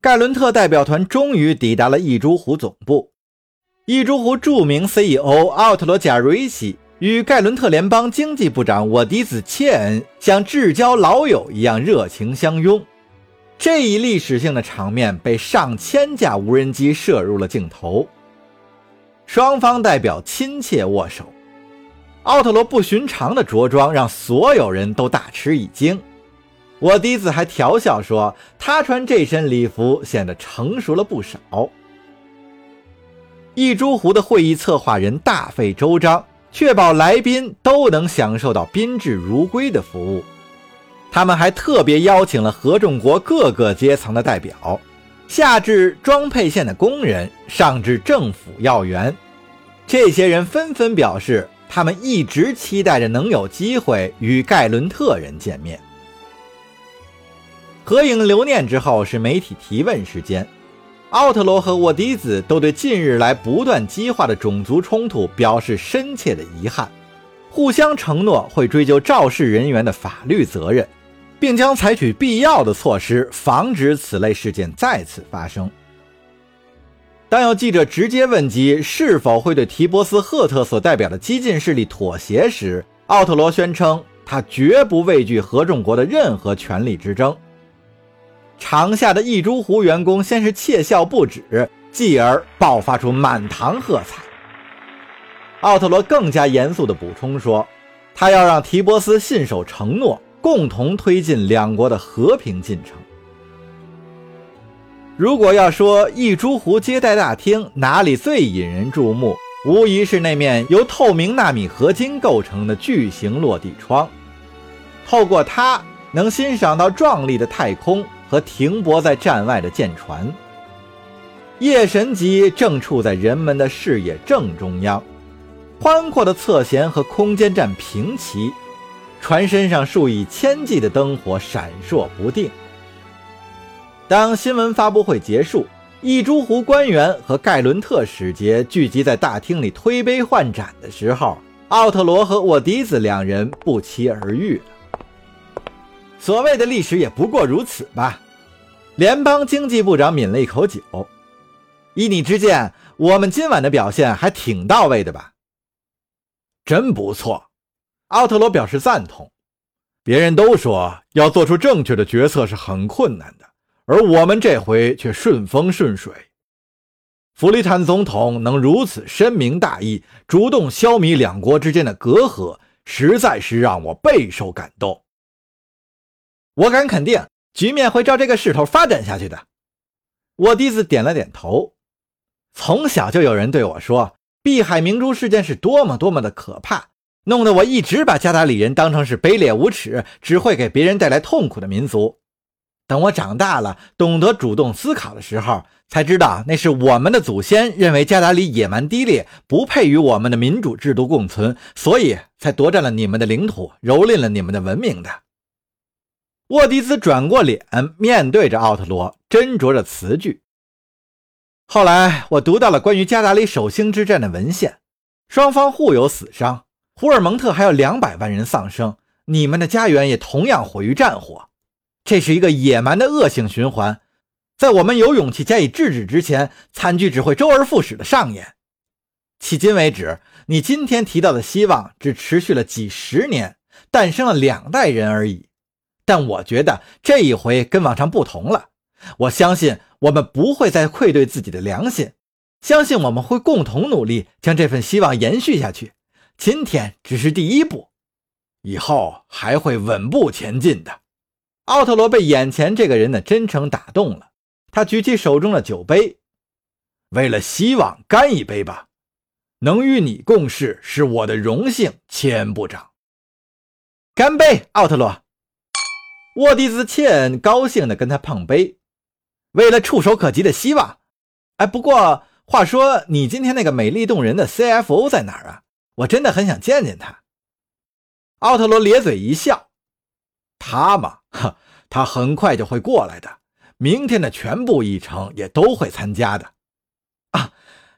盖伦特代表团终于抵达了异珠湖总部。异珠湖著名 CEO 奥特罗·贾瑞西与盖伦特联邦经济部长沃迪子·切恩像至交老友一样热情相拥。这一历史性的场面被上千架无人机摄入了镜头。双方代表亲切握手。奥特罗不寻常的着装让所有人都大吃一惊。我第一次还调笑说：“他穿这身礼服显得成熟了不少。”一株湖的会议策划人大费周章，确保来宾都能享受到宾至如归的服务。他们还特别邀请了合众国各个阶层的代表，下至装配线的工人，上至政府要员。这些人纷纷表示，他们一直期待着能有机会与盖伦特人见面。合影留念之后是媒体提问时间，奥特罗和沃迪子都对近日来不断激化的种族冲突表示深切的遗憾，互相承诺会追究肇事人员的法律责任，并将采取必要的措施防止此类事件再次发生。当有记者直接问及是否会对提波斯·赫特所代表的激进势力妥协时，奥特罗宣称他绝不畏惧合众国的任何权力之争。场下的一株湖员工先是窃笑不止，继而爆发出满堂喝彩。奥特罗更加严肃地补充说：“他要让提波斯信守承诺，共同推进两国的和平进程。”如果要说一株湖接待大厅哪里最引人注目，无疑是那面由透明纳米合金构成的巨型落地窗。透过它，能欣赏到壮丽的太空。和停泊在站外的舰船，夜神级正处在人们的视野正中央，宽阔的侧舷和空间站平齐，船身上数以千计的灯火闪烁不定。当新闻发布会结束，一株湖官员和盖伦特使节聚集在大厅里推杯换盏的时候，奥特罗和沃迪子两人不期而遇了。所谓的历史也不过如此吧。联邦经济部长抿了一口酒，依你之见，我们今晚的表现还挺到位的吧？真不错，奥特罗表示赞同。别人都说要做出正确的决策是很困难的，而我们这回却顺风顺水。弗里坦总统能如此深明大义，主动消弭两国之间的隔阂，实在是让我备受感动。我敢肯定，局面会照这个势头发展下去的。沃迪子点了点头。从小就有人对我说，碧海明珠事件是多么多么的可怕，弄得我一直把加达里人当成是卑劣无耻、只会给别人带来痛苦的民族。等我长大了，懂得主动思考的时候，才知道那是我们的祖先认为加达里野蛮低劣，不配与我们的民主制度共存，所以才夺占了你们的领土，蹂躏了你们的文明的。沃迪兹转过脸，面对着奥特罗，斟酌着词句。后来，我读到了关于加达里守星之战的文献，双方互有死伤，胡尔蒙特还有两百万人丧生，你们的家园也同样毁于战火。这是一个野蛮的恶性循环，在我们有勇气加以制止之前，惨剧只会周而复始的上演。迄今为止，你今天提到的希望只持续了几十年，诞生了两代人而已。但我觉得这一回跟往常不同了。我相信我们不会再愧对自己的良心，相信我们会共同努力将这份希望延续下去。今天只是第一步，以后还会稳步前进的。奥特罗被眼前这个人的真诚打动了，他举起手中的酒杯，为了希望干一杯吧！能与你共事是我的荣幸，千部长。干杯，奥特罗！沃迪兹切恩高兴地跟他碰杯，为了触手可及的希望。哎，不过话说，你今天那个美丽动人的 CFO 在哪儿啊？我真的很想见见他。奥特罗咧嘴一笑：“他嘛，哈，他很快就会过来的。明天的全部议程也都会参加的。”啊，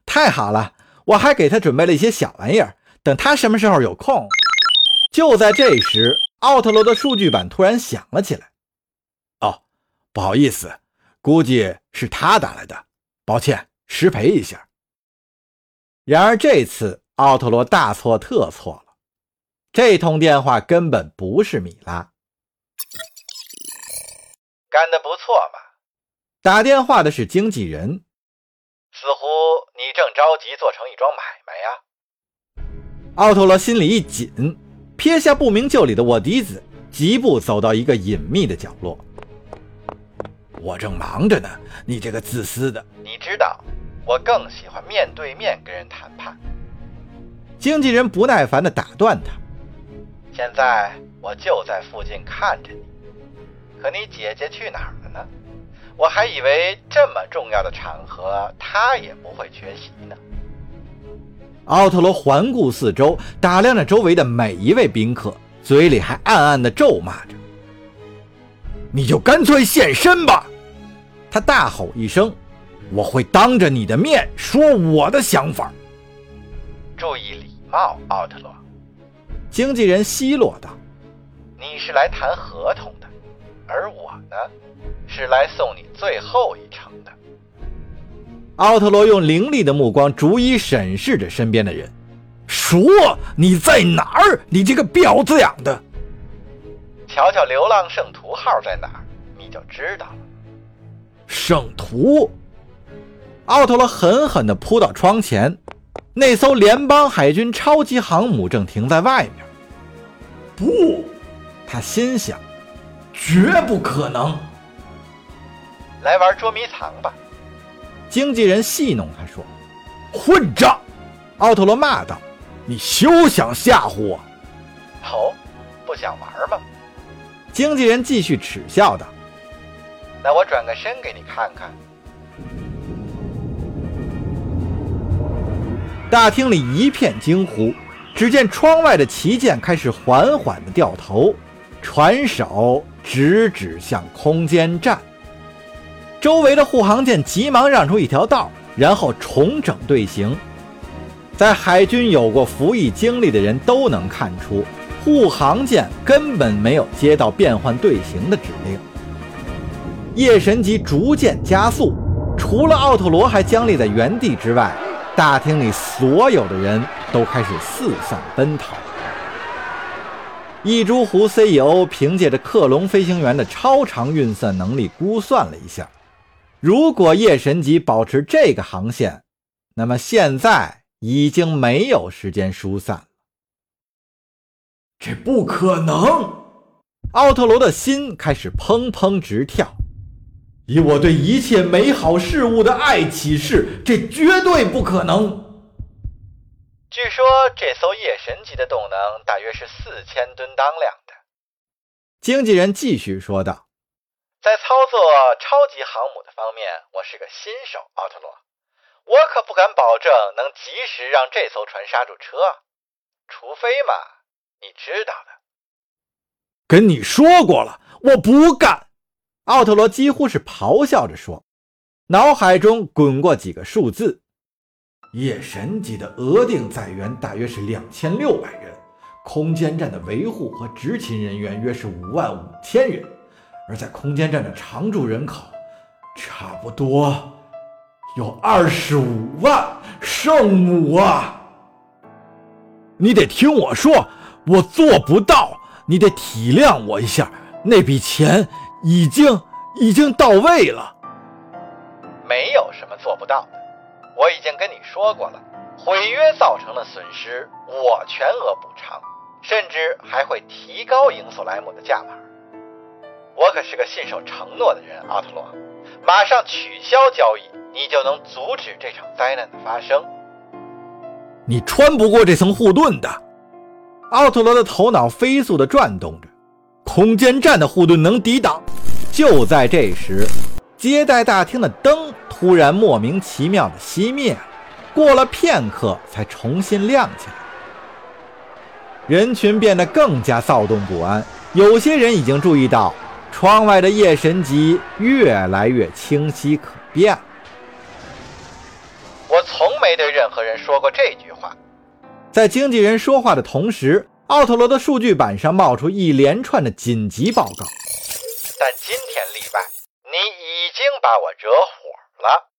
太好了！我还给他准备了一些小玩意儿，等他什么时候有空。就在这时。奥特罗的数据板突然响了起来。哦，不好意思，估计是他打来的，抱歉，失陪一下。然而这次奥特罗大错特错了，这通电话根本不是米拉。干得不错嘛！打电话的是经纪人，似乎你正着急做成一桩买卖呀。奥特罗心里一紧，撇下不明就里的我嫡子，疾步走到一个隐秘的角落。我正忙着呢，你这个自私的！你知道，我更喜欢面对面跟人谈判。经纪人不耐烦地打断他：“现在我就在附近看着你，可你姐姐去哪儿了呢？我还以为这么重要的场合，她也不会缺席呢。”奥特罗环顾四周，打量着周围的每一位宾客，嘴里还暗暗的咒骂着：“你就干脆现身吧！”他大吼一声：“我会当着你的面说我的想法。”注意礼貌，奥特罗。经纪人奚落道：“你是来谈合同的，而我呢，是来送你最后一程的。”奥特罗用凌厉的目光逐一审视着身边的人，说：“你在哪儿？你这个婊子养的！瞧瞧流浪圣徒号在哪儿，你就知道了。”圣徒！奥特罗狠狠地扑到窗前，那艘联邦海军超级航母正停在外面。不，他心想，绝不可能。来玩捉迷藏吧。经纪人戏弄他说：“混账！”奥特罗骂道：“你休想吓唬我！”哦，不想玩吗？经纪人继续耻笑道：“那我转个身给你看看。”大厅里一片惊呼，只见窗外的旗舰开始缓缓地掉头，船首直指向空间站。周围的护航舰急忙让出一条道，然后重整队形。在海军有过服役经历的人都能看出，护航舰根本没有接到变换队形的指令。夜神级逐渐加速，除了奥特罗还僵立在原地之外，大厅里所有的人都开始四散奔逃。一株湖 CEO 凭借着克隆飞行员的超长运算能力估算了一下。如果夜神级保持这个航线，那么现在已经没有时间疏散了。这不可能！奥特罗的心开始砰砰直跳。以我对一切美好事物的爱起誓，这绝对不可能。据说这艘夜神级的动能大约是四千吨当量的。经纪人继续说道。在操作超级航母的方面，我是个新手，奥特罗，我可不敢保证能及时让这艘船刹住车，除非嘛，你知道的。跟你说过了，我不干！奥特罗几乎是咆哮着说，脑海中滚过几个数字：夜神级的额定载员大约是两千六百人，空间站的维护和执勤人员约是五万五千人。而在空间站的常住人口，差不多有二十五万圣母啊！你得听我说，我做不到，你得体谅我一下。那笔钱已经已经到位了，没有什么做不到的。我已经跟你说过了，毁约造成的损失我全额补偿，甚至还会提高英索莱姆的价码。我可是个信守承诺的人，奥特罗，马上取消交易，你就能阻止这场灾难的发生。你穿不过这层护盾的。奥特罗的头脑飞速地转动着，空间站的护盾能抵挡。就在这时，接待大厅的灯突然莫名其妙地熄灭了，过了片刻才重新亮起来。人群变得更加躁动不安，有些人已经注意到。窗外的夜神级越来越清晰可辨。我从没对任何人说过这句话。在经纪人说话的同时，奥特罗的数据板上冒出一连串的紧急报告。但今天例外，你已经把我惹火了。